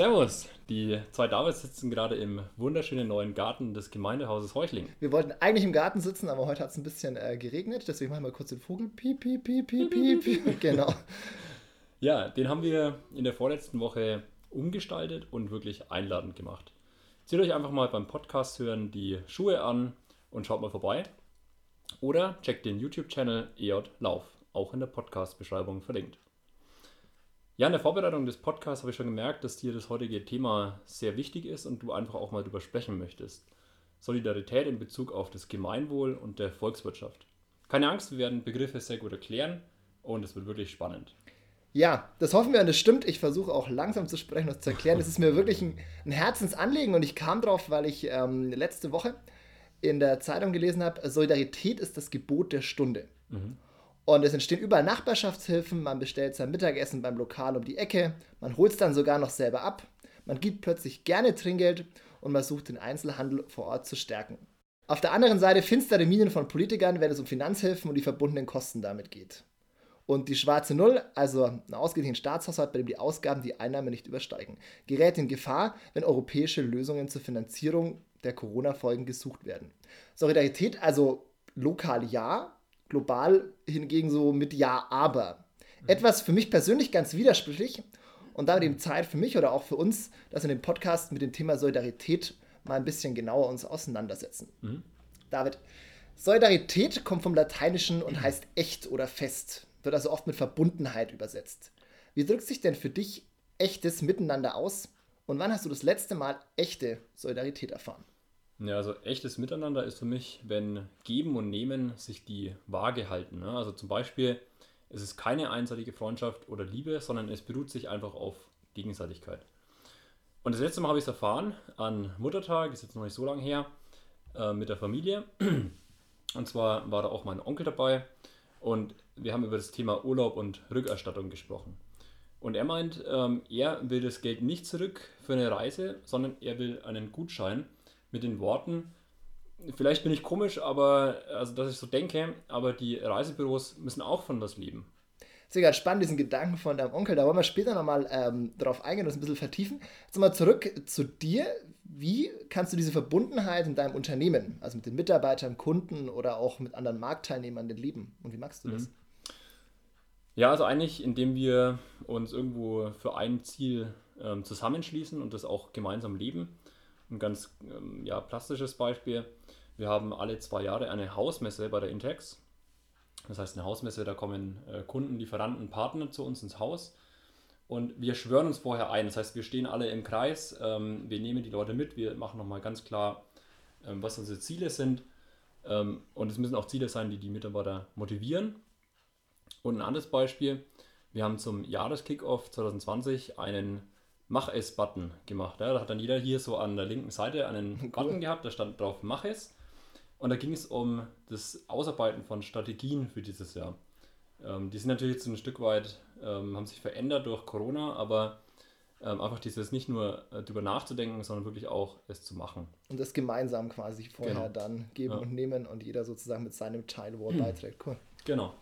Servus, die zwei Davids sitzen gerade im wunderschönen neuen Garten des Gemeindehauses Heuchling. Wir wollten eigentlich im Garten sitzen, aber heute hat es ein bisschen äh, geregnet, deswegen machen wir kurz den Vogel. Piep, piep, piep, piep, piep, piep. genau. Ja, den haben wir in der vorletzten Woche umgestaltet und wirklich einladend gemacht. Zieht euch einfach mal beim Podcast hören die Schuhe an und schaut mal vorbei. Oder checkt den YouTube-Channel EJ Lauf, auch in der Podcast-Beschreibung verlinkt. Ja, in der Vorbereitung des Podcasts habe ich schon gemerkt, dass dir das heutige Thema sehr wichtig ist und du einfach auch mal darüber sprechen möchtest. Solidarität in Bezug auf das Gemeinwohl und der Volkswirtschaft. Keine Angst, wir werden Begriffe sehr gut erklären und es wird wirklich spannend. Ja, das hoffen wir und das stimmt. Ich versuche auch langsam zu sprechen und zu erklären. Es ist mir wirklich ein, ein, Herzensanliegen und ich kam drauf, weil ich ähm, letzte Woche in der Zeitung gelesen habe, Solidarität ist das Gebot der Stunde. Mhm. Und es entstehen überall Nachbarschaftshilfen, man bestellt sein Mittagessen beim Lokal um die Ecke, man holt es dann sogar noch selber ab, man gibt plötzlich gerne Trinkgeld und man sucht den Einzelhandel vor Ort zu stärken. Auf der anderen Seite finstere Minen von Politikern, wenn es um Finanzhilfen und die verbundenen Kosten damit geht. Und die schwarze Null, also ein ausgeglichener Staatshaushalt, bei dem die Ausgaben die Einnahmen nicht übersteigen, gerät in Gefahr, wenn europäische Lösungen zur Finanzierung der Corona-Folgen gesucht werden. Solidarität also lokal ja, global hingegen so mit Ja, aber. Mhm. Etwas für mich persönlich ganz widersprüchlich und damit eben Zeit für mich oder auch für uns, dass wir den Podcast mit dem Thema Solidarität mal ein bisschen genauer uns auseinandersetzen. Mhm. David, Solidarität kommt vom Lateinischen und heißt echt oder fest, wird also oft mit Verbundenheit übersetzt. Wie drückt sich denn für dich echtes Miteinander aus und wann hast du das letzte Mal echte Solidarität erfahren? Ja, also echtes Miteinander ist für mich, wenn Geben und Nehmen sich die Waage halten. Ne? Also zum Beispiel, es ist keine einseitige Freundschaft oder Liebe, sondern es beruht sich einfach auf Gegenseitigkeit. Und das letzte Mal habe ich es erfahren an Muttertag, ist jetzt noch nicht so lange her, äh, mit der Familie. Und zwar war da auch mein Onkel dabei und wir haben über das Thema Urlaub und Rückerstattung gesprochen. Und er meint, ähm, er will das Geld nicht zurück für eine Reise, sondern er will einen Gutschein mit den Worten, vielleicht bin ich komisch, aber also dass ich so denke, aber die Reisebüros müssen auch von was leben. Das ist spannend, diesen Gedanken von deinem Onkel. Da wollen wir später nochmal ähm, drauf eingehen und das ein bisschen vertiefen. Jetzt mal zurück zu dir. Wie kannst du diese Verbundenheit in deinem Unternehmen, also mit den Mitarbeitern, Kunden oder auch mit anderen Marktteilnehmern, denn leben? Und wie magst du das? Mhm. Ja, also eigentlich, indem wir uns irgendwo für ein Ziel ähm, zusammenschließen und das auch gemeinsam leben. Ein ganz ähm, ja, plastisches Beispiel. Wir haben alle zwei Jahre eine Hausmesse bei der Intex. Das heißt, eine Hausmesse, da kommen äh, Kunden, Lieferanten, Partner zu uns ins Haus und wir schwören uns vorher ein. Das heißt, wir stehen alle im Kreis, ähm, wir nehmen die Leute mit, wir machen nochmal ganz klar, ähm, was unsere Ziele sind. Ähm, und es müssen auch Ziele sein, die die Mitarbeiter motivieren. Und ein anderes Beispiel, wir haben zum Jahreskickoff 2020 einen Mach es-Button gemacht. Ja, da hat dann jeder hier so an der linken Seite einen cool. Button gehabt, da stand drauf Mach es. Und da ging es um das Ausarbeiten von Strategien für dieses Jahr. Ähm, die sind natürlich jetzt ein Stück weit, ähm, haben sich verändert durch Corona, aber ähm, einfach dieses nicht nur äh, drüber nachzudenken, sondern wirklich auch es zu machen. Und das gemeinsam quasi vorher genau. dann geben ja. und nehmen und jeder sozusagen mit seinem Teil, wo er hm. beiträgt. Cool. Genau.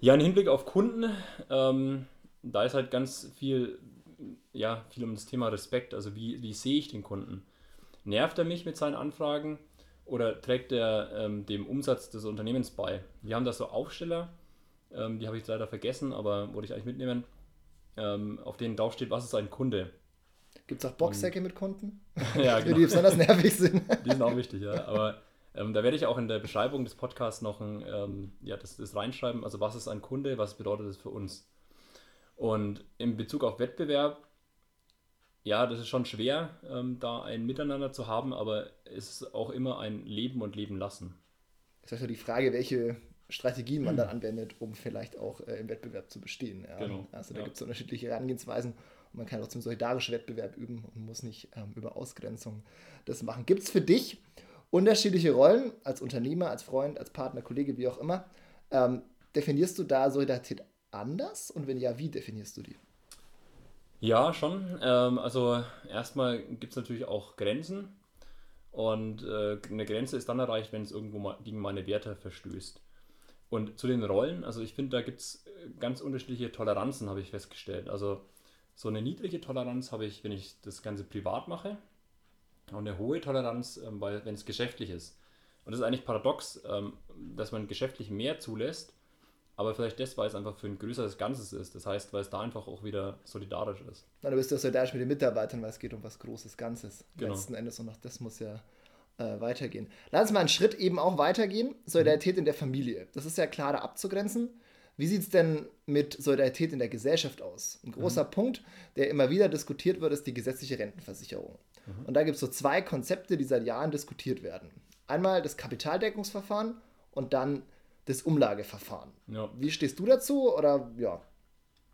Ja, im Hinblick auf Kunden, ähm, da ist halt ganz viel ja, viel um das Thema Respekt. Also wie, wie sehe ich den Kunden? Nervt er mich mit seinen Anfragen oder trägt er ähm, dem Umsatz des Unternehmens bei? Wir haben da so Aufsteller, ähm, die habe ich leider vergessen, aber wollte ich eigentlich mitnehmen, ähm, auf denen draufsteht, was ist ein Kunde? Gibt es auch Boxsäcke mit Kunden? ja, genau. Die besonders nervig sind. die sind auch wichtig, ja. Aber ähm, da werde ich auch in der Beschreibung des Podcasts noch ein, ähm, ja, das, das reinschreiben. Also was ist ein Kunde, was bedeutet das für uns? Und in Bezug auf Wettbewerb, ja, das ist schon schwer, ähm, da ein Miteinander zu haben, aber es ist auch immer ein Leben und Leben lassen. Das ist also die Frage, welche Strategien man dann anwendet, um vielleicht auch äh, im Wettbewerb zu bestehen. Ja. Genau. Also da ja. gibt es unterschiedliche Herangehensweisen und man kann auch zum solidarischen Wettbewerb üben und muss nicht ähm, über Ausgrenzung das machen. Gibt es für dich unterschiedliche Rollen als Unternehmer, als Freund, als Partner, Kollege, wie auch immer? Ähm, definierst du da Solidarität anders? Und wenn ja, wie definierst du die? Ja, schon. Ähm, also erstmal gibt es natürlich auch Grenzen. Und äh, eine Grenze ist dann erreicht, wenn es irgendwo mal gegen meine Werte verstößt. Und zu den Rollen, also ich finde, da gibt es äh, ganz unterschiedliche Toleranzen, habe ich festgestellt. Also So eine niedrige Toleranz habe ich, wenn ich das Ganze privat mache. Und eine hohe Toleranz, ähm, wenn es geschäftlich ist. Und das ist eigentlich paradox, ähm, dass man geschäftlich mehr zulässt, aber vielleicht das, weil es einfach für ein größeres Ganzes ist. Das heißt, weil es da einfach auch wieder solidarisch ist. Na, du bist ja solidarisch mit den Mitarbeitern, weil es geht um was Großes Ganzes. Genau. Letzten Endes und auch das muss ja äh, weitergehen. Lass uns mal einen Schritt eben auch weitergehen. Solidarität mhm. in der Familie. Das ist ja klarer abzugrenzen. Wie sieht es denn mit Solidarität in der Gesellschaft aus? Ein großer mhm. Punkt, der immer wieder diskutiert wird, ist die gesetzliche Rentenversicherung. Mhm. Und da gibt es so zwei Konzepte, die seit Jahren diskutiert werden. Einmal das Kapitaldeckungsverfahren und dann das Umlageverfahren. Ja. Wie stehst du dazu? Oder ja.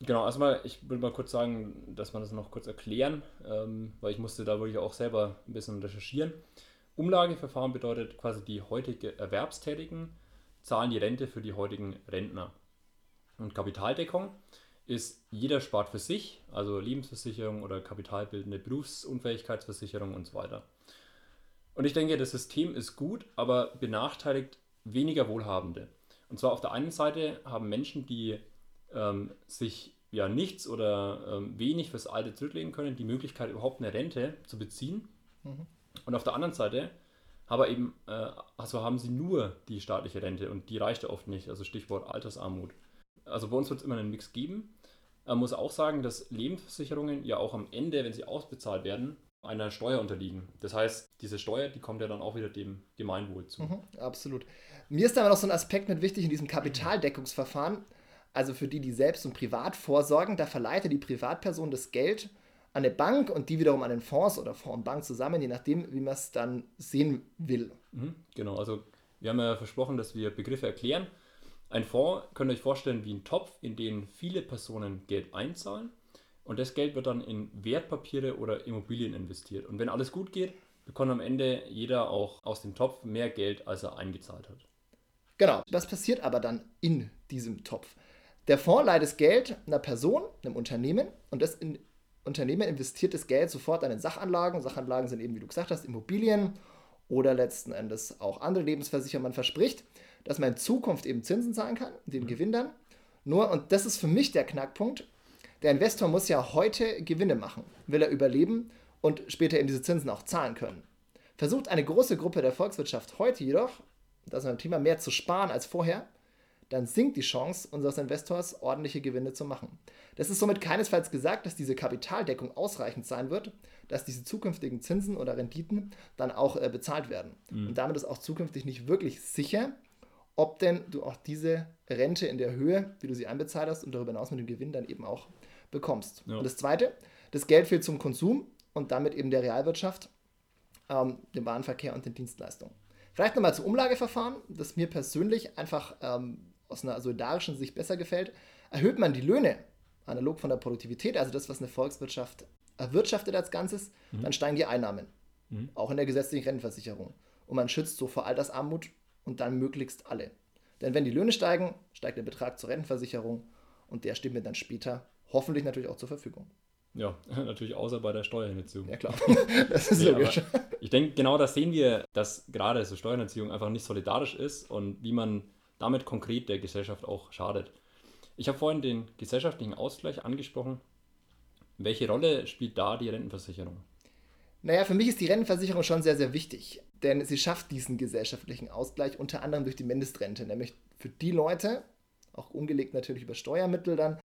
Genau, erstmal, ich will mal kurz sagen, dass man das noch kurz erklären, ähm, weil ich musste da wirklich auch selber ein bisschen recherchieren. Umlageverfahren bedeutet quasi, die heutige Erwerbstätigen zahlen die Rente für die heutigen Rentner. Und Kapitaldeckung ist, jeder spart für sich, also Lebensversicherung oder kapitalbildende Berufsunfähigkeitsversicherung und so weiter. Und ich denke, das System ist gut, aber benachteiligt weniger Wohlhabende. Und zwar auf der einen Seite haben Menschen, die ähm, sich ja nichts oder ähm, wenig fürs Alte zurücklegen können, die Möglichkeit, überhaupt eine Rente zu beziehen. Mhm. Und auf der anderen Seite aber eben, äh, also haben sie nur die staatliche Rente und die reicht ja oft nicht, also Stichwort Altersarmut. Also bei uns wird es immer einen Mix geben. Man muss auch sagen, dass Lebensversicherungen ja auch am Ende, wenn sie ausbezahlt werden, einer Steuer unterliegen. Das heißt, diese Steuer, die kommt ja dann auch wieder dem Gemeinwohl zu. Mhm, absolut. Mir ist aber noch so ein Aspekt mit wichtig in diesem Kapitaldeckungsverfahren. Also für die, die selbst und privat vorsorgen, da verleiht die Privatperson das Geld an eine Bank und die wiederum an den Fonds oder Fonds und Bank zusammen, je nachdem, wie man es dann sehen will. Mhm, genau, also wir haben ja versprochen, dass wir Begriffe erklären. Ein Fonds könnt ihr euch vorstellen wie ein Topf, in den viele Personen Geld einzahlen und das Geld wird dann in Wertpapiere oder Immobilien investiert. Und wenn alles gut geht, bekommt am Ende jeder auch aus dem Topf mehr Geld, als er eingezahlt hat. Genau. Was passiert aber dann in diesem Topf? Der Fonds leiht das Geld einer Person, einem Unternehmen und das in Unternehmen investiert das Geld sofort an den Sachanlagen. Sachanlagen sind eben, wie du gesagt hast, Immobilien oder letzten Endes auch andere Lebensversicherungen. Man verspricht, dass man in Zukunft eben Zinsen zahlen kann, den mhm. Gewinn dann. Nur, und das ist für mich der Knackpunkt, der Investor muss ja heute Gewinne machen, will er überleben und später eben diese Zinsen auch zahlen können. Versucht eine große Gruppe der Volkswirtschaft heute jedoch, das ist ein Thema, mehr zu sparen als vorher, dann sinkt die Chance unseres Investors, ordentliche Gewinne zu machen. Das ist somit keinesfalls gesagt, dass diese Kapitaldeckung ausreichend sein wird, dass diese zukünftigen Zinsen oder Renditen dann auch äh, bezahlt werden. Mhm. Und damit ist auch zukünftig nicht wirklich sicher, ob denn du auch diese Rente in der Höhe, wie du sie einbezahlt hast und darüber hinaus mit dem Gewinn dann eben auch bekommst. Ja. Und das Zweite, das Geld fehlt zum Konsum und damit eben der Realwirtschaft, ähm, dem Warenverkehr und den Dienstleistungen. Vielleicht nochmal zum Umlageverfahren, das mir persönlich einfach ähm, aus einer solidarischen Sicht besser gefällt. Erhöht man die Löhne analog von der Produktivität, also das, was eine Volkswirtschaft erwirtschaftet als Ganzes, mhm. dann steigen die Einnahmen. Mhm. Auch in der gesetzlichen Rentenversicherung. Und man schützt so vor Altersarmut und dann möglichst alle. Denn wenn die Löhne steigen, steigt der Betrag zur Rentenversicherung und der steht mir dann später hoffentlich natürlich auch zur Verfügung. Ja, natürlich außer bei der Steuerhinterziehung. Ja, klar. das ist nee, logisch. Ich denke, genau das sehen wir, dass gerade so Steuerhinterziehung einfach nicht solidarisch ist und wie man damit konkret der Gesellschaft auch schadet. Ich habe vorhin den gesellschaftlichen Ausgleich angesprochen. Welche Rolle spielt da die Rentenversicherung? Naja, für mich ist die Rentenversicherung schon sehr, sehr wichtig, denn sie schafft diesen gesellschaftlichen Ausgleich unter anderem durch die Mindestrente, nämlich für die Leute, auch umgelegt natürlich über Steuermittel dann,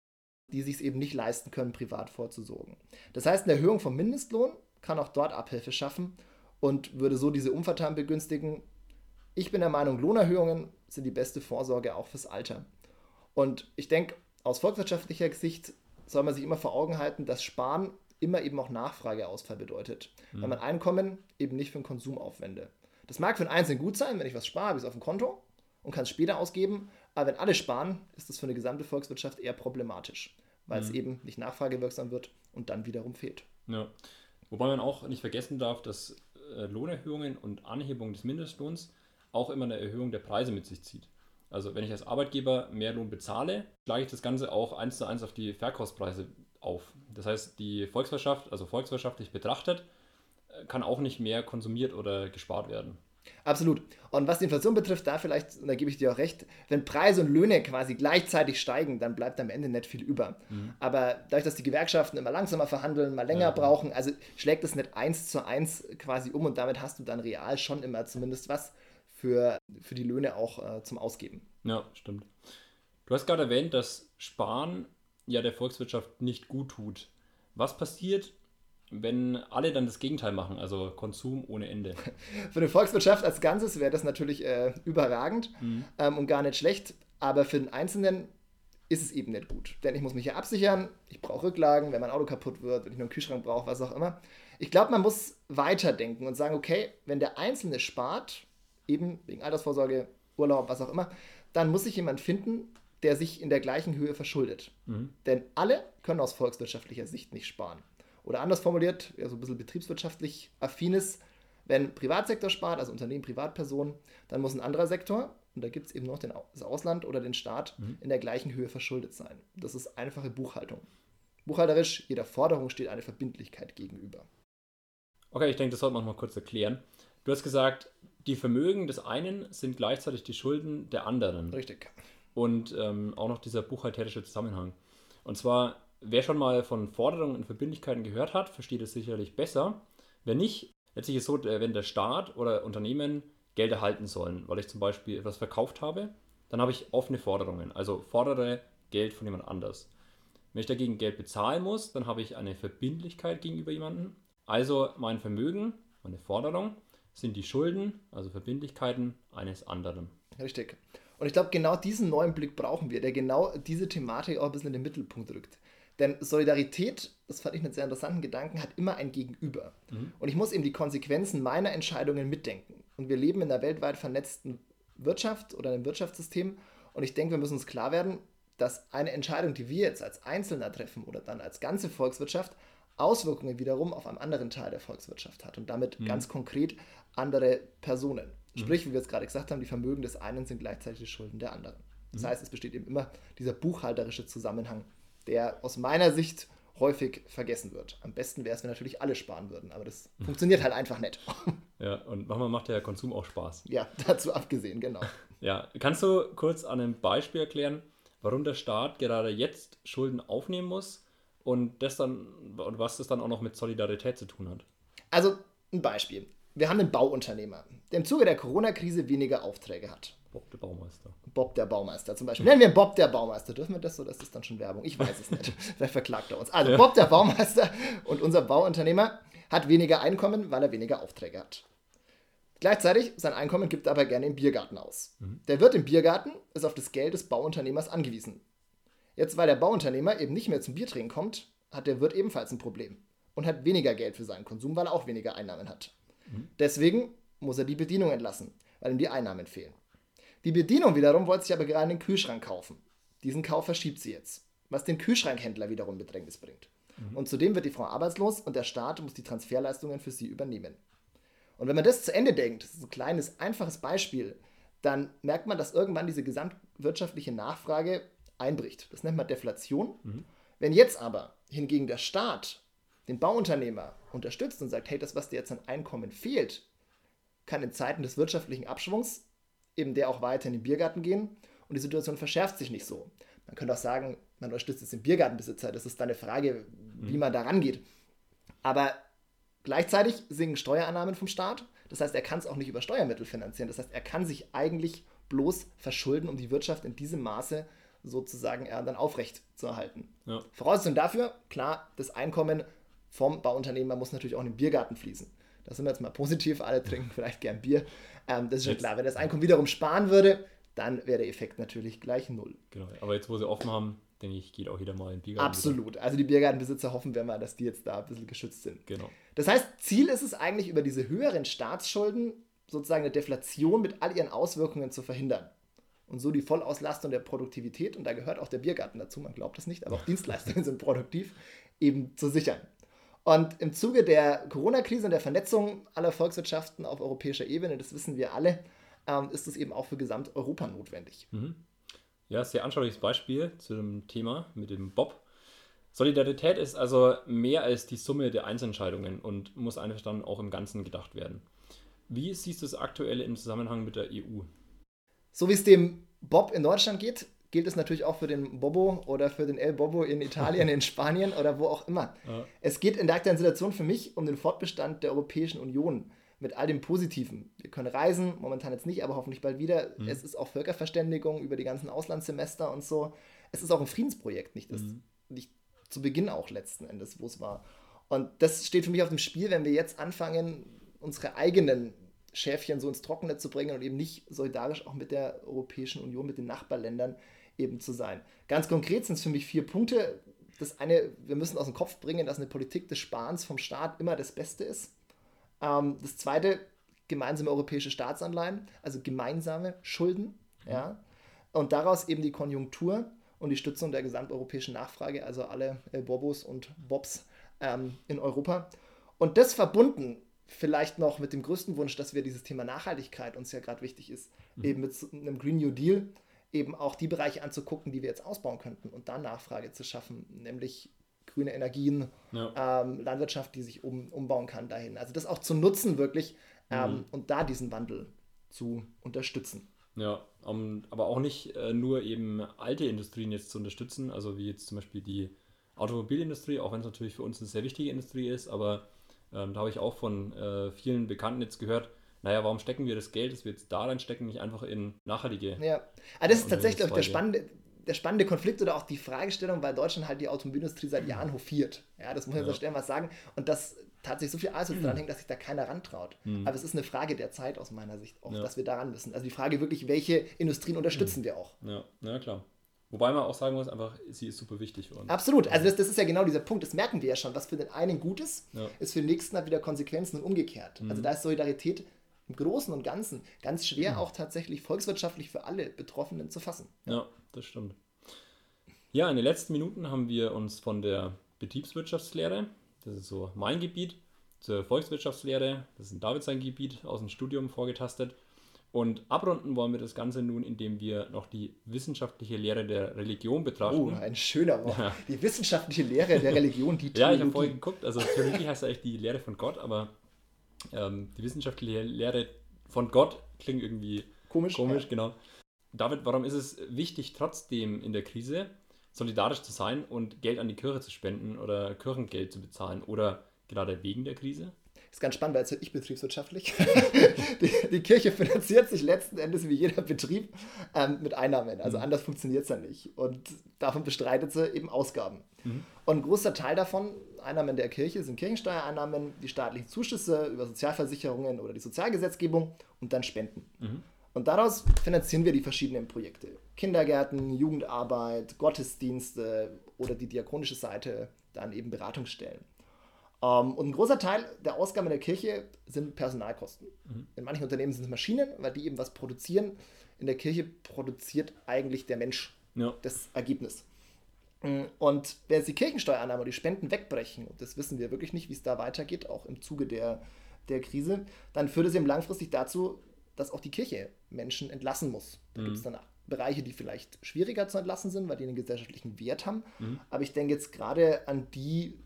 die sich es eben nicht leisten können, privat vorzusorgen. Das heißt, eine Erhöhung vom Mindestlohn kann auch dort Abhilfe schaffen und würde so diese Umverteilung begünstigen. Ich bin der Meinung, Lohnerhöhungen sind die beste Vorsorge auch fürs Alter. Und ich denke, aus volkswirtschaftlicher Sicht soll man sich immer vor Augen halten, dass Sparen immer eben auch Nachfrageausfall bedeutet. Mhm. Weil man Einkommen eben nicht für den Konsum aufwende. Das mag für einen Einzelnen gut sein, wenn ich was spare, habe ich es auf dem Konto und kann es später ausgeben. Aber wenn alle sparen, ist das für eine gesamte Volkswirtschaft eher problematisch, weil mhm. es eben nicht nachfragewirksam wird und dann wiederum fehlt. Ja. Wobei man auch nicht vergessen darf, dass äh, Lohnerhöhungen und Anhebung des Mindestlohns auch immer eine Erhöhung der Preise mit sich zieht. Also wenn ich als Arbeitgeber mehr Lohn bezahle, schlage ich das Ganze auch eins zu eins auf die Verkaufspreise auf. Das heißt, die Volkswirtschaft, also volkswirtschaftlich betrachtet, äh, kann auch nicht mehr konsumiert oder gespart werden. Absolut. Und was die Inflation betrifft, da vielleicht, und da gebe ich dir auch recht, wenn Preise und Löhne quasi gleichzeitig steigen, dann bleibt am Ende nicht viel über. Mhm. Aber dadurch, dass die Gewerkschaften immer langsamer verhandeln, mal länger ja. brauchen, also schlägt es nicht eins zu eins quasi um und damit hast du dann real schon immer zumindest was für, für die Löhne auch äh, zum Ausgeben. Ja, stimmt. Du hast gerade erwähnt, dass Sparen ja der Volkswirtschaft nicht gut tut. Was passiert, wenn alle dann das Gegenteil machen, also Konsum ohne Ende. Für eine Volkswirtschaft als Ganzes wäre das natürlich äh, überragend mhm. ähm, und gar nicht schlecht, aber für den Einzelnen ist es eben nicht gut. Denn ich muss mich ja absichern, ich brauche Rücklagen, wenn mein Auto kaputt wird, wenn ich nur einen Kühlschrank brauche, was auch immer. Ich glaube, man muss weiterdenken und sagen, okay, wenn der Einzelne spart, eben wegen Altersvorsorge, Urlaub, was auch immer, dann muss sich jemand finden, der sich in der gleichen Höhe verschuldet. Mhm. Denn alle können aus volkswirtschaftlicher Sicht nicht sparen. Oder anders formuliert, ja, so ein bisschen betriebswirtschaftlich affines, wenn Privatsektor spart, also Unternehmen, Privatpersonen, dann muss ein anderer Sektor, und da gibt es eben noch den, das Ausland oder den Staat, mhm. in der gleichen Höhe verschuldet sein. Das ist einfache Buchhaltung. Buchhalterisch, jeder Forderung steht eine Verbindlichkeit gegenüber. Okay, ich denke, das sollte man mal kurz erklären. Du hast gesagt, die Vermögen des einen sind gleichzeitig die Schulden der anderen. Richtig. Und ähm, auch noch dieser buchhalterische Zusammenhang. Und zwar wer schon mal von Forderungen und Verbindlichkeiten gehört hat, versteht es sicherlich besser. Wenn nicht, letztlich ist es so, äh, wenn der Staat oder Unternehmen Geld erhalten sollen, weil ich zum Beispiel etwas verkauft habe, dann habe ich offene Forderungen. Also fordere Geld von jemand anders. Wenn ich dagegen Geld bezahlen muss, dann habe ich eine Verbindlichkeit gegenüber jemandem. Also mein Vermögen, meine Forderung, sind die Schulden, also Verbindlichkeiten eines anderen. Richtig. Und ich glaube, genau diesen neuen Blick brauchen wir, der genau diese Thematik auch ein bisschen in den Mittelpunkt rückt. Denn Solidarität, das fand ich einen sehr interessanten Gedanken, hat immer ein Gegenüber. Mhm. Und ich muss eben die Konsequenzen meiner Entscheidungen mitdenken. Und wir leben in einer weltweit vernetzten Wirtschaft oder einem Wirtschaftssystem. Und ich denke, wir müssen uns klar werden, dass eine Entscheidung, die wir jetzt als Einzelner treffen oder dann als ganze Volkswirtschaft, Auswirkungen wiederum auf einen anderen Teil der Volkswirtschaft hat und damit mhm. ganz konkret andere Personen. Mhm. Sprich, wie wir es gerade gesagt haben, die Vermögen des einen sind gleichzeitig die Schulden der anderen. Das mhm. heißt, es besteht eben immer dieser buchhalterische Zusammenhang der aus meiner Sicht häufig vergessen wird. Am besten wäre es, wenn natürlich alle sparen würden, aber das funktioniert halt einfach nicht. Ja, und manchmal macht der Konsum auch Spaß. Ja, dazu abgesehen, genau. Ja, kannst du kurz an einem Beispiel erklären, warum der Staat gerade jetzt Schulden aufnehmen muss und das dann und was das dann auch noch mit Solidarität zu tun hat? Also ein Beispiel. Wir haben einen Bauunternehmer, der im Zuge der Corona-Krise weniger Aufträge hat. Bob der Baumeister. Bob der Baumeister zum Beispiel. Nennen wir ihn Bob der Baumeister. Dürfen wir das so? Das ist dann schon Werbung. Ich weiß es nicht. Vielleicht verklagt er uns. Also ja. Bob der Baumeister und unser Bauunternehmer hat weniger Einkommen, weil er weniger Aufträge hat. Gleichzeitig, sein Einkommen gibt er aber gerne im Biergarten aus. Mhm. Der Wirt im Biergarten ist auf das Geld des Bauunternehmers angewiesen. Jetzt, weil der Bauunternehmer eben nicht mehr zum Biertrinken kommt, hat der Wirt ebenfalls ein Problem und hat weniger Geld für seinen Konsum, weil er auch weniger Einnahmen hat. Mhm. Deswegen muss er die Bedienung entlassen, weil ihm die Einnahmen fehlen. Die Bedienung wiederum wollte sich aber gerade einen Kühlschrank kaufen. Diesen Kauf verschiebt sie jetzt, was den Kühlschrankhändler wiederum Bedrängnis bringt. Mhm. Und zudem wird die Frau arbeitslos und der Staat muss die Transferleistungen für sie übernehmen. Und wenn man das zu Ende denkt, das ist ein kleines, einfaches Beispiel, dann merkt man, dass irgendwann diese gesamtwirtschaftliche Nachfrage einbricht. Das nennt man Deflation. Mhm. Wenn jetzt aber hingegen der Staat den Bauunternehmer unterstützt und sagt, hey, das, was dir jetzt an Einkommen fehlt, kann in Zeiten des wirtschaftlichen Abschwungs eben der auch weiter in den Biergarten gehen und die Situation verschärft sich nicht so. Man könnte auch sagen, man unterstützt jetzt den Biergartenbesitzer, das ist dann eine Frage, wie mhm. man da rangeht. Aber gleichzeitig sinken Steuerannahmen vom Staat, das heißt, er kann es auch nicht über Steuermittel finanzieren, das heißt, er kann sich eigentlich bloß verschulden, um die Wirtschaft in diesem Maße sozusagen äh, dann aufrecht zu erhalten. Ja. Voraussetzung dafür, klar, das Einkommen vom Bauunternehmer muss natürlich auch in den Biergarten fließen. Da sind wir jetzt mal positiv, alle trinken vielleicht gern Bier. Ähm, das ist schon klar, wenn das Einkommen wiederum sparen würde, dann wäre der Effekt natürlich gleich null. Genau, aber jetzt, wo sie offen haben, denke ich, geht auch jeder mal in den Biergarten. Absolut. Wieder. Also die Biergartenbesitzer hoffen wir mal, dass die jetzt da ein bisschen geschützt sind. Genau. Das heißt, Ziel ist es eigentlich, über diese höheren Staatsschulden sozusagen eine Deflation mit all ihren Auswirkungen zu verhindern. Und so die Vollauslastung der Produktivität, und da gehört auch der Biergarten dazu, man glaubt es nicht, aber auch Dienstleistungen sind produktiv, eben zu sichern. Und im Zuge der Corona-Krise und der Vernetzung aller Volkswirtschaften auf europäischer Ebene, das wissen wir alle, ähm, ist es eben auch für Gesamteuropa notwendig. Mhm. Ja, sehr anschauliches Beispiel zu dem Thema mit dem Bob. Solidarität ist also mehr als die Summe der Einzelentscheidungen und muss einfach dann auch im Ganzen gedacht werden. Wie siehst du es aktuell im Zusammenhang mit der EU? So wie es dem Bob in Deutschland geht, gilt es natürlich auch für den Bobo oder für den El Bobo in Italien, in Spanien oder wo auch immer. Ja. Es geht in der aktuellen Situation für mich um den Fortbestand der Europäischen Union mit all dem Positiven. Wir können reisen, momentan jetzt nicht, aber hoffentlich bald wieder. Mhm. Es ist auch Völkerverständigung über die ganzen Auslandssemester und so. Es ist auch ein Friedensprojekt, nicht, das, mhm. nicht zu Beginn auch letzten Endes, wo es war. Und das steht für mich auf dem Spiel, wenn wir jetzt anfangen, unsere eigenen Schäfchen so ins Trockene zu bringen und eben nicht solidarisch auch mit der Europäischen Union, mit den Nachbarländern eben zu sein. Ganz konkret sind es für mich vier Punkte. Das eine, wir müssen aus dem Kopf bringen, dass eine Politik des Sparens vom Staat immer das Beste ist. Ähm, das zweite, gemeinsame europäische Staatsanleihen, also gemeinsame Schulden. Mhm. Ja? Und daraus eben die Konjunktur und die Stützung der gesamteuropäischen Nachfrage, also alle äh, Bobos und Bobs ähm, in Europa. Und das verbunden vielleicht noch mit dem größten Wunsch, dass wir dieses Thema Nachhaltigkeit uns ja gerade wichtig ist, mhm. eben mit einem Green New Deal, eben auch die Bereiche anzugucken, die wir jetzt ausbauen könnten und da Nachfrage zu schaffen, nämlich grüne Energien, ja. ähm, Landwirtschaft, die sich um, umbauen kann dahin. Also das auch zu nutzen wirklich ähm, mhm. und da diesen Wandel zu unterstützen. Ja, um, aber auch nicht äh, nur eben alte Industrien jetzt zu unterstützen, also wie jetzt zum Beispiel die Automobilindustrie, auch wenn es natürlich für uns eine sehr wichtige Industrie ist, aber ähm, da habe ich auch von äh, vielen Bekannten jetzt gehört, naja, warum stecken wir das Geld, das wir jetzt da reinstecken, nicht einfach in nachhaltige. Ja, aber ah, das ist tatsächlich der spannende, der spannende Konflikt oder auch die Fragestellung, weil Deutschland halt die Automobilindustrie seit Jahren hofiert. Ja, das muss man ja. so stellen was sagen. Und das tatsächlich so viel mhm. dran hängt, dass sich da keiner rantraut. Mhm. Aber es ist eine Frage der Zeit aus meiner Sicht auch, ja. dass wir daran müssen. Also die Frage wirklich, welche Industrien unterstützen mhm. wir auch? Ja, ja klar. Wobei man auch sagen muss, einfach, sie ist super wichtig für uns. Absolut. Also das, das ist ja genau dieser Punkt. Das merken wir ja schon. Was für den einen gut ist, ja. ist für den nächsten halt wieder Konsequenzen und umgekehrt. Also da ist Solidarität im Großen und Ganzen ganz schwer mhm. auch tatsächlich volkswirtschaftlich für alle Betroffenen zu fassen. Ja, das stimmt. Ja, in den letzten Minuten haben wir uns von der Betriebswirtschaftslehre, das ist so mein Gebiet, zur Volkswirtschaftslehre, das ist ein David sein Gebiet, aus dem Studium vorgetastet. Und abrunden wollen wir das Ganze nun, indem wir noch die wissenschaftliche Lehre der Religion betrachten. Oh, ein schöner Wort. Ja. Die wissenschaftliche Lehre der Religion, die Theologie. Ja, ich habe vorhin geguckt, also Theologie heißt eigentlich die Lehre von Gott, aber ähm, die wissenschaftliche Lehre von Gott klingt irgendwie komisch. Komisch, ja. genau. David, warum ist es wichtig, trotzdem in der Krise solidarisch zu sein und Geld an die Kirche zu spenden oder Kirchengeld zu bezahlen oder gerade wegen der Krise? Ist ganz spannend, weil jetzt ich betriebswirtschaftlich. die, die, Kirche finanziert sich letzten Endes wie jeder Betrieb ähm, mit Einnahmen. Also mhm. anders funktioniert es ja nicht. Und davon bestreitet sie eben Ausgaben. Mhm. Und ein großer Teil davon, Einnahmen der Kirche, sind Kirchensteuereinnahmen, die staatlichen Zuschüsse über Sozialversicherungen oder die Sozialgesetzgebung und dann Spenden. Mhm. Und daraus finanzieren wir die verschiedenen Projekte. Kindergärten, Jugendarbeit, Gottesdienste oder die diakonische Seite, dann eben Beratungsstellen. Um, ähm, und ein großer Teil der Ausgaben in der Kirche sind Personalkosten. Mhm. In manchen Unternehmen sind es Maschinen, weil die eben was produzieren. In der Kirche produziert eigentlich der Mensch ja. das Ergebnis. Mm, und wenn jetzt die Kirchensteuerannahme und die Spenden wegbrechen, und das wissen wir wirklich nicht, wie es da weitergeht, auch im Zuge der, der Krise, dann führt es eben langfristig dazu, dass auch die Kirche Menschen entlassen muss. Da mhm. gibt es dann Bereiche, die vielleicht schwieriger zu entlassen sind, weil die einen gesellschaftlichen Wert haben. Mhm. Aber ich denke jetzt gerade an die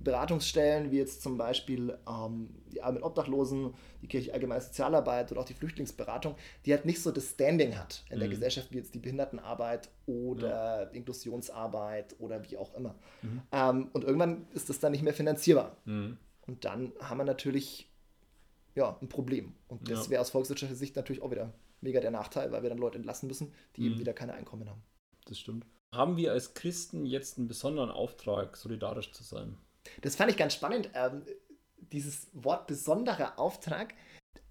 Beratungsstellen, wie jetzt zum Beispiel ähm, die Arbeit mit Obdachlosen, die Kirche Allgemeine Sozialarbeit oder auch die Flüchtlingsberatung, die halt nicht so das Standing hat in mhm. der Gesellschaft wie jetzt die Behindertenarbeit oder ja. Inklusionsarbeit oder wie auch immer. Mhm. Ähm, und irgendwann ist das dann nicht mehr finanzierbar. Mhm. Und dann haben wir natürlich ja, ein Problem. Und das ja. wäre aus volkswirtschaftlicher Sicht natürlich auch wieder mega der Nachteil, weil wir dann Leute entlassen müssen, die eben mhm. wieder keine Einkommen haben. Das stimmt. Haben wir als Christen jetzt einen besonderen Auftrag, solidarisch zu sein? Das fand ich ganz spannend. Ähm, dieses Wort besonderer Auftrag.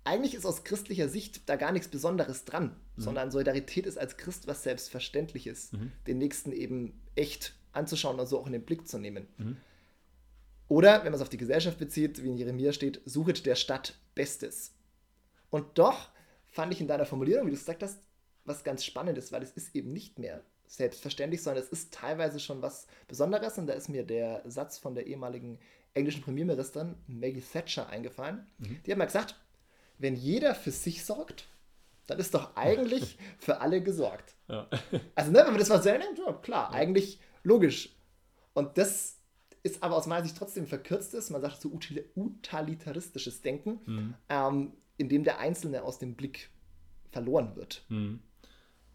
Eigentlich ist aus christlicher Sicht da gar nichts Besonderes dran, mhm. sondern Solidarität ist als Christ was Selbstverständliches, mhm. den Nächsten eben echt anzuschauen und so auch in den Blick zu nehmen. Mhm. Oder, wenn man es auf die Gesellschaft bezieht, wie in Jeremia steht, suchet der Stadt Bestes. Und doch fand ich in deiner Formulierung, wie du gesagt hast, was ganz Spannendes, weil es ist eben nicht mehr selbstverständlich, sondern es ist teilweise schon was Besonderes. Und da ist mir der Satz von der ehemaligen englischen Premierministerin Maggie Thatcher eingefallen. Mhm. Die hat mal gesagt, wenn jeder für sich sorgt, dann ist doch eigentlich für alle gesorgt. Ja. Also, ne, wenn man das mal selber nimmt, ja, klar, ja. eigentlich logisch. Und das ist aber aus meiner Sicht trotzdem verkürztes, man sagt so utilitaristisches Denken. Mhm. Ähm, indem der Einzelne aus dem Blick verloren wird. Hm.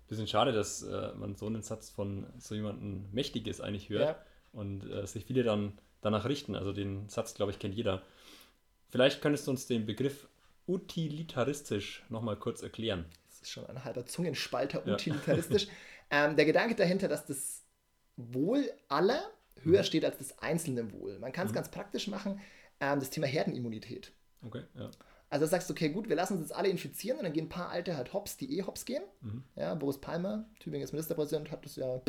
Bisschen schade, dass äh, man so einen Satz von so jemandem Mächtiges eigentlich hört Ja. und äh, sich viele dann danach richten. Also den Satz, glaube ich, kennt jeder. Vielleicht könntest du uns den Begriff utilitaristisch nochmal kurz erklären. Das ist schon ein halber Zungenspalter, Ja. utilitaristisch. ähm, der Gedanke dahinter, dass das Wohl aller höher Mhm. steht als das einzelne Wohl. Man kann es ganz praktisch machen. Ähm, das Thema Herdenimmunität. Okay, ja. Also sagst du, okay, gut, wir lassen uns jetzt alle infizieren und dann gehen ein paar Alte halt hops, die eh hops gehen. Mhm. Ja, Boris Palmer, Tübingens Ministerpräsident, hat das ja,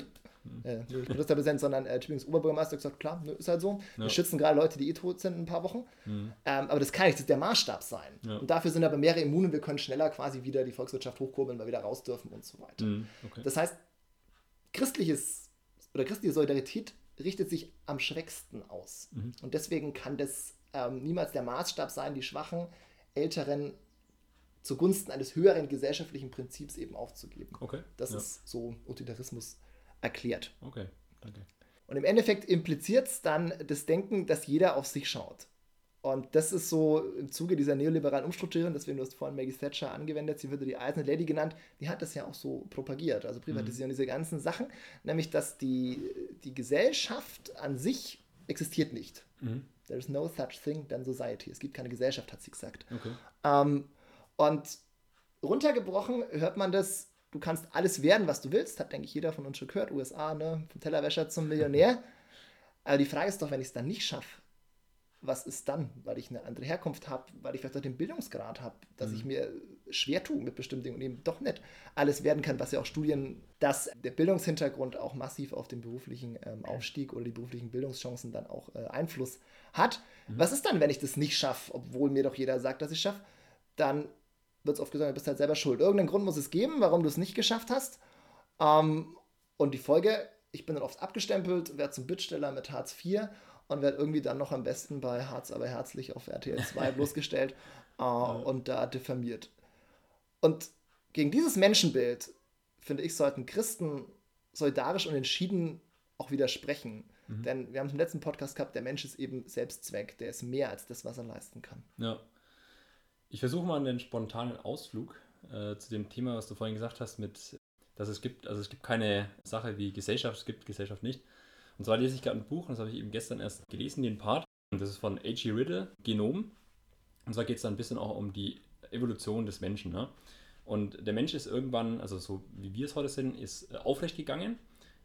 äh, nicht Ministerpräsident, sondern äh, Tübingens Oberbürgermeister gesagt, klar, nö, ist halt so. Wir Ja. schützen gerade Leute, die eh tot sind in ein paar Wochen. Mhm. Ähm, aber das kann nicht der Maßstab sein. Ja. Und dafür sind aber mehrere immun und wir können schneller quasi wieder die Volkswirtschaft hochkurbeln, weil wir wieder raus dürfen und so weiter. Mhm. Okay. Das heißt, christliches oder christliche Solidarität richtet sich am schwächsten aus. Mhm. Und deswegen kann das ähm, niemals der Maßstab sein, die schwachen, älteren zugunsten eines höheren gesellschaftlichen Prinzips eben aufzugeben. okay. Das ja. ist so Utilitarismus erklärt. Okay, danke. Und im Endeffekt impliziert es dann das Denken, dass jeder auf sich schaut. Und das ist so im Zuge dieser neoliberalen Umstrukturierung, deswegen du hast vorhin Maggie Thatcher angewendet, sie würde die Eiserne Lady genannt, die hat das ja auch so propagiert, also privatisieren diese ganzen Sachen, nämlich dass die, die Gesellschaft an sich existiert nicht. Mhm. There is no such thing than society. Es gibt keine Gesellschaft, hat sie gesagt. Okay. Ähm, und runtergebrochen hört man das, du kannst alles werden, was du willst, hat, denke ich, jeder von uns schon gehört, USA, ne? vom Tellerwäscher zum Millionär. Aber die Frage ist doch, wenn ich es dann nicht schaffe, was ist dann? Weil ich eine andere Herkunft habe, weil ich vielleicht auch den Bildungsgrad habe, dass ich mir schwer tue mit bestimmten Dingen und eben doch nicht alles werden kann, was ja auch Studien, dass der Bildungshintergrund auch massiv auf den beruflichen ähm, Aufstieg oder die beruflichen Bildungschancen dann auch äh, Einfluss hat. Was ist dann, wenn ich das nicht schaffe, obwohl mir doch jeder sagt, dass ich schaffe? Dann wird es oft gesagt, du bist halt selber schuld. Irgendeinen Grund muss es geben, warum du es nicht geschafft hast. Ähm, und die Folge, ich bin dann oft abgestempelt, werde zum Bittsteller mit Hartz IV und werde irgendwie dann noch am besten bei Hartz aber herzlich auf RTL 2 bloßgestellt äh, und da diffamiert. Und gegen dieses Menschenbild, finde ich, sollten Christen solidarisch und entschieden auch widersprechen. Denn wir haben es im letzten Podcast gehabt, der Mensch ist eben Selbstzweck, der ist mehr als das, was er leisten kann. Ja. Ich versuche mal einen spontanen Ausflug äh, zu dem Thema, was du vorhin gesagt hast, mit, dass es gibt, also es gibt keine Sache wie Gesellschaft, es gibt Gesellschaft nicht. Und zwar lese ich gerade ein Buch, und das habe ich eben gestern erst gelesen, den Part. Und das ist von H.G. Riddle, Genom. Und zwar geht es da ein bisschen auch um die Evolution des Menschen. Ne? Und der Mensch ist irgendwann, also so wie wir es heute sind, ist äh, aufrecht gegangen.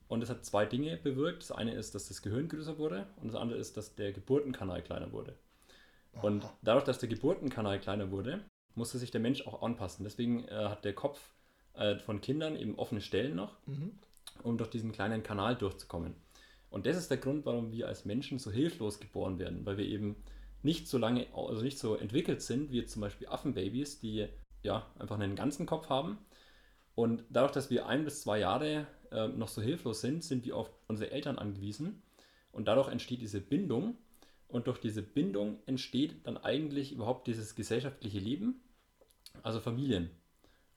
Und das hat zwei Dinge bewirkt. Das eine ist, dass das Gehirn größer wurde und das andere ist, dass der Geburtenkanal kleiner wurde. Und dadurch, dass der Geburtenkanal kleiner wurde, musste sich der Mensch auch anpassen. Deswegen äh, hat der Kopf äh, von Kindern eben offene Stellen noch, Mhm. um durch diesen kleinen Kanal durchzukommen. Und das ist der Grund, warum wir als Menschen so hilflos geboren werden, weil wir eben nicht so lange, also nicht so entwickelt sind wie zum Beispiel Affenbabys, die ja einfach einen ganzen Kopf haben. Und dadurch, dass wir ein bis zwei Jahre äh, noch so hilflos sind, sind wir auf unsere Eltern angewiesen. Und dadurch entsteht diese Bindung. Und durch diese Bindung entsteht dann eigentlich überhaupt dieses gesellschaftliche Leben, also Familien.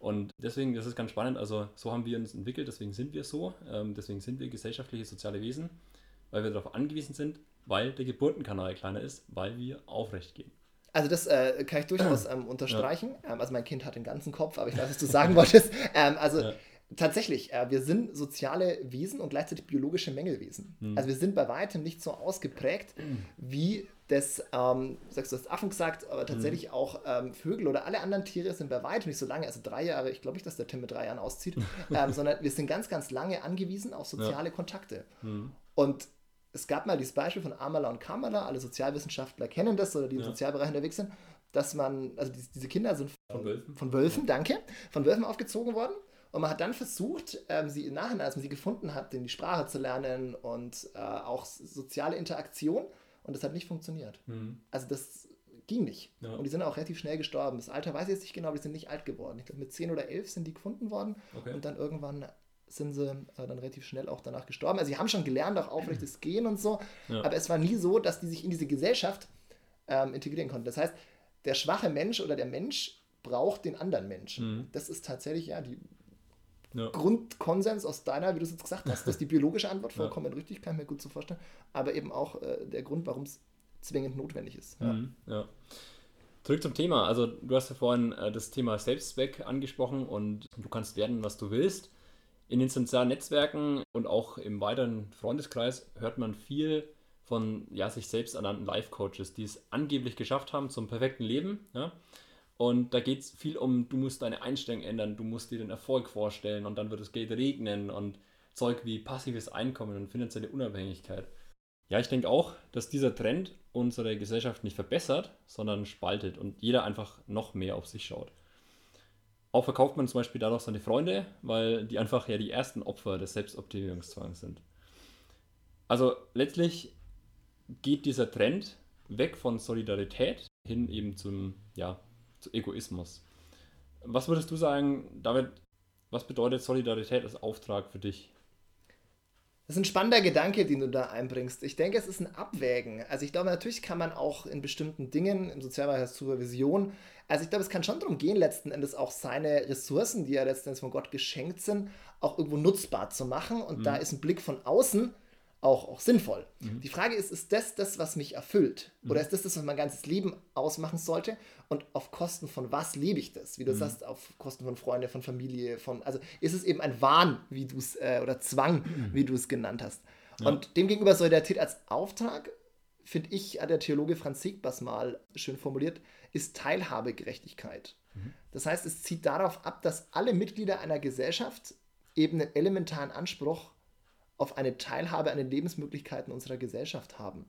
Und deswegen, das ist ganz spannend, also so haben wir uns entwickelt, deswegen sind wir so, ähm, deswegen sind wir gesellschaftliche soziale Wesen, weil wir darauf angewiesen sind, weil der Geburtenkanal kleiner ist, weil wir aufrecht gehen. Also das äh, kann ich durchaus ähm, unterstreichen. Ähm, also mein Kind hat den ganzen Kopf, aber ich weiß, was du sagen wolltest. Ähm, also Ja. Tatsächlich, äh, wir sind soziale Wesen und gleichzeitig biologische Mängelwesen. Hm. Also wir sind bei weitem nicht so ausgeprägt, wie das, ähm, sagst du hast Affen gesagt, aber tatsächlich Hm. auch ähm, Vögel oder alle anderen Tiere sind bei weitem nicht so lange, also drei Jahre, ich glaube nicht, dass der Tim mit drei Jahren auszieht, ähm, sondern wir sind ganz, ganz lange angewiesen auf soziale Kontakte. Hm. Und es gab mal dieses Beispiel von Amala und Kamala, alle Sozialwissenschaftler kennen das oder die im Ja. Sozialbereich unterwegs sind, dass man, also die, diese Kinder sind Von Wölfen? von Wölfen, danke, von Wölfen aufgezogen worden. Und man hat dann versucht, ähm, sie im Nachhinein, als man sie gefunden hat, die Sprache zu lernen und äh, auch soziale Interaktion. Und das hat nicht funktioniert. Hm. Also das ging nicht. Ja. Und die sind auch relativ schnell gestorben. Das Alter weiß ich jetzt nicht genau, aber die sind nicht alt geworden. Ich glaube, mit 10 oder 11 sind die gefunden worden. Okay. Und dann irgendwann sind sie äh, dann relativ schnell auch danach gestorben. Also sie haben schon gelernt, auch aufrechtes Gehen und so. Ja. Aber es war nie so, dass die sich in diese Gesellschaft ähm, integrieren konnten. Das heißt, der schwache Mensch oder der Mensch braucht den anderen Menschen. Mhm. Das ist tatsächlich ja die Ja. Grundkonsens aus deiner, wie du es jetzt gesagt hast, das ist die biologische Antwort Ja. vollkommen richtig, kann ich mir gut so vorstellen. Aber eben auch äh, der Grund, warum es zwingend notwendig ist. Ja. Mhm. Ja. Zurück zum Thema. Also du hast ja vorhin äh, das Thema Selbstzweck angesprochen und du kannst werden, was du willst. In den sozialen Netzwerken und auch im weiteren Freundeskreis hört man viel von ja, sich selbst ernannten Life-Coaches, die es angeblich geschafft haben zum perfekten Leben. Ja? Und da geht es viel um, du musst deine Einstellung ändern, du musst dir den Erfolg vorstellen und dann wird das Geld regnen und Zeug wie passives Einkommen und finanzielle Unabhängigkeit. Ja, ich denke auch, dass dieser Trend unsere Gesellschaft nicht verbessert, sondern spaltet und jeder einfach noch mehr auf sich schaut. Auch verkauft man zum Beispiel dadurch seine Freunde, weil die einfach ja die ersten Opfer des Selbstoptimierungszwangs sind. Also letztlich geht dieser Trend weg von Solidarität hin eben zum, ja, zu Egoismus. Was würdest du sagen, David, was bedeutet Solidarität als Auftrag für dich? Das ist ein spannender Gedanke, den du da einbringst. Ich denke, es ist ein Abwägen. Also ich glaube, natürlich kann man auch in bestimmten Dingen, im Sozialbereich Supervision, also ich glaube, es kann schon darum gehen, letzten Endes auch seine Ressourcen, die ja letzten Endes von Gott geschenkt sind, auch irgendwo nutzbar zu machen. Und mhm. da ist ein Blick von außen auch, auch sinnvoll. Mhm. Die Frage ist, ist das das, was mich erfüllt? Mhm. Oder ist das das, was mein ganzes Leben ausmachen sollte? Und auf Kosten von was lebe ich das? Wie du mhm. sagst, auf Kosten von Freunden, von Familie, von, also ist es eben ein Wahn, wie du es, äh, oder Zwang, mhm. wie du es genannt hast. Ja. Und demgegenüber Solidarität als Auftrag, finde ich, hat der Theologe Franz Segbers mal schön formuliert, ist Teilhabegerechtigkeit. Mhm. Das heißt, es zieht darauf ab, dass alle Mitglieder einer Gesellschaft eben einen elementaren Anspruch auf eine Teilhabe an den Lebensmöglichkeiten unserer Gesellschaft haben.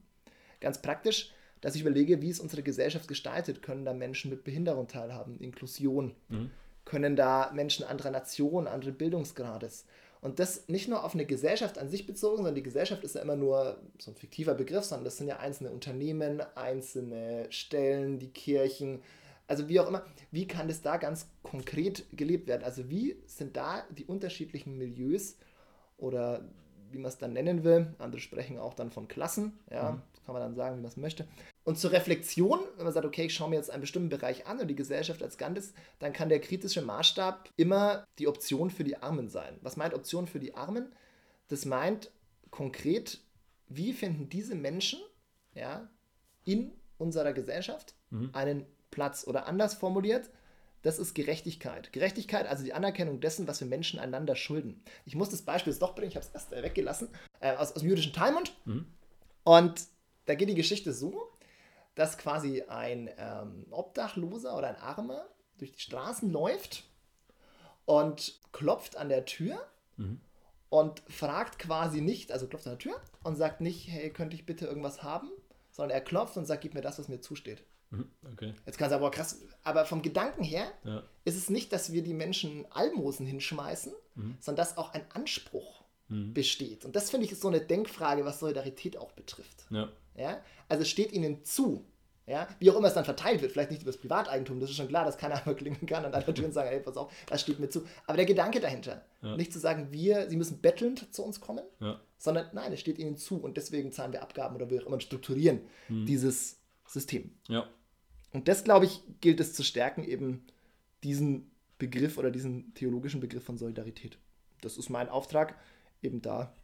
Ganz praktisch, dass ich überlege, wie ist unsere Gesellschaft gestaltet? Können da Menschen mit Behinderung teilhaben? Inklusion? Mhm. Können da Menschen anderer Nationen, anderen Bildungsgrades? Und das nicht nur auf eine Gesellschaft an sich bezogen, sondern die Gesellschaft ist ja immer nur so ein fiktiver Begriff, sondern das sind ja einzelne Unternehmen, einzelne Stellen, die Kirchen, also wie auch immer. Wie kann das da ganz konkret gelebt werden? Also wie sind da die unterschiedlichen Milieus oder wie man es dann nennen will. Andere sprechen auch dann von Klassen, ja, mhm. kann man dann sagen, wie man es möchte. Und zur Reflexion, wenn man sagt, okay, ich schaue mir jetzt einen bestimmten Bereich an und die Gesellschaft als Ganzes, dann kann der kritische Maßstab immer die Option für die Armen sein. Was meint Option für die Armen? Das meint konkret, wie finden diese Menschen ja, in unserer Gesellschaft mhm. einen Platz oder anders formuliert, das ist Gerechtigkeit. Gerechtigkeit, also die Anerkennung dessen, was wir Menschen einander schulden. Ich muss das Beispiel jetzt doch bringen, ich habe es erst weggelassen, äh, aus, aus dem jüdischen Talmud. Mhm. Und da geht die Geschichte so, dass quasi ein ähm, Obdachloser oder ein Armer durch die Straßen läuft und klopft an der Tür mhm. und fragt quasi nicht, also klopft an der Tür und sagt nicht, hey, könnte ich bitte irgendwas haben, sondern er klopft und sagt, gib mir das, was mir zusteht. Mhm, okay. Jetzt kannst du aber krass, aber vom Gedanken her ja. ist es nicht, dass wir die Menschen Almosen hinschmeißen, mhm. sondern dass auch ein Anspruch mhm. besteht. Und das finde ich ist so eine Denkfrage, was Solidarität auch betrifft. Ja. ja? Also es steht ihnen zu. Ja, wie auch immer es dann verteilt wird, vielleicht nicht über das Privateigentum, das ist schon klar, dass keiner einmal klingen kann und an der Tür sagen, hey, pass auf, das steht mir zu. Aber der Gedanke dahinter, ja. nicht zu sagen, wir, sie müssen bettelnd zu uns kommen, ja. sondern nein, es steht ihnen zu und deswegen zahlen wir Abgaben oder wir auch immer strukturieren mhm. dieses System. Ja. Und das, glaube ich, gilt es zu stärken, eben diesen Begriff oder diesen theologischen Begriff von Solidarität. Das ist mein Auftrag, eben da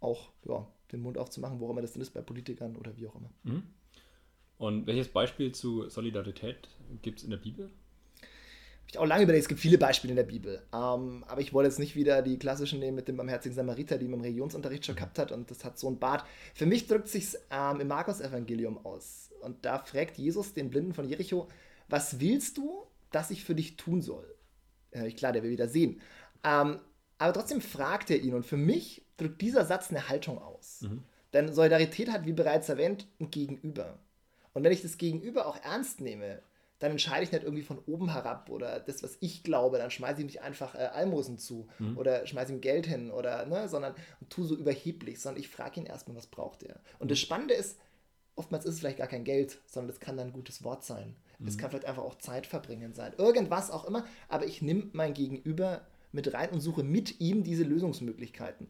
auch ja, den Mund aufzumachen, wo immer das denn ist, bei Politikern oder wie auch immer. Mhm. Und welches Beispiel zu Solidarität gibt es in der Bibel? Habe ich auch lange überlegt, es gibt viele Beispiele in der Bibel. Ähm, aber ich wollte jetzt nicht wieder die klassischen nehmen mit dem barmherzigen Samariter, die man im Religionsunterricht schon gehabt hat. Und das hat so ein Bart. Für mich drückt sich ähm, im Markus-Evangelium aus. Und da fragt Jesus den Blinden von Jericho, was willst du, dass ich für dich tun soll? Äh, klar, der will wieder sehen. Ähm, aber trotzdem fragt er ihn. Und für mich drückt dieser Satz eine Haltung aus. Mhm. Denn Solidarität hat, wie bereits erwähnt, ein Gegenüber. Und wenn ich das Gegenüber auch ernst nehme, dann entscheide ich nicht irgendwie von oben herab oder das, was ich glaube, dann schmeiße ich nicht einfach äh, Almosen zu mhm. oder schmeiße ihm Geld hin oder, ne, sondern tu so überheblich, sondern ich frage ihn erstmal, was braucht er. Und mhm. das Spannende ist, oftmals ist es vielleicht gar kein Geld, sondern das kann dann ein gutes Wort sein. Es mhm. kann vielleicht einfach auch Zeit verbringen sein. Irgendwas auch immer, aber ich nehme mein Gegenüber mit rein und suche mit ihm diese Lösungsmöglichkeiten.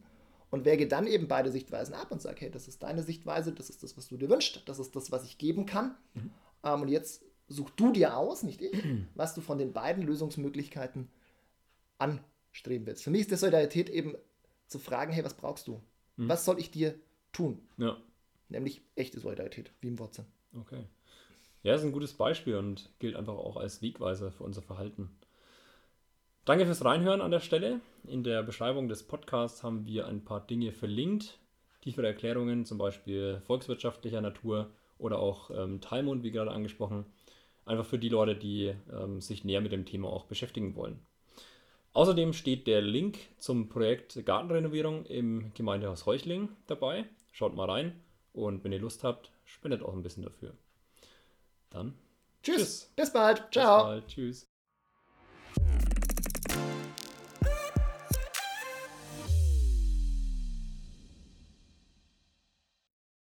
Und wäge dann eben beide Sichtweisen ab und sage, hey, das ist deine Sichtweise, das ist das, was du dir wünschst, das ist das, was ich geben kann. Mhm. Ähm, und jetzt such du dir aus, nicht ich, was du von den beiden Lösungsmöglichkeiten anstreben willst. Für mich ist der Solidarität eben zu fragen, hey, was brauchst du? Mhm. Was soll ich dir tun? Ja nämlich echte Solidarität, wie im Wortsinn. Okay. Ja, ist ein gutes Beispiel und gilt einfach auch als Wegweiser für unser Verhalten. Danke fürs Reinhören an der Stelle. In der Beschreibung des Podcasts haben wir ein paar Dinge verlinkt. Tiefere Erklärungen, zum Beispiel volkswirtschaftlicher Natur oder auch ähm, Talmud, wie gerade angesprochen. Einfach für die Leute, die ähm, sich näher mit dem Thema auch beschäftigen wollen. Außerdem steht der Link zum Projekt Gartenrenovierung im Gemeindehaus Heuchling dabei. Schaut mal rein und wenn ihr Lust habt, spendet auch ein bisschen dafür. Dann tschüss. tschüss. Bis bald. Ciao. Bis bald. Tschüss.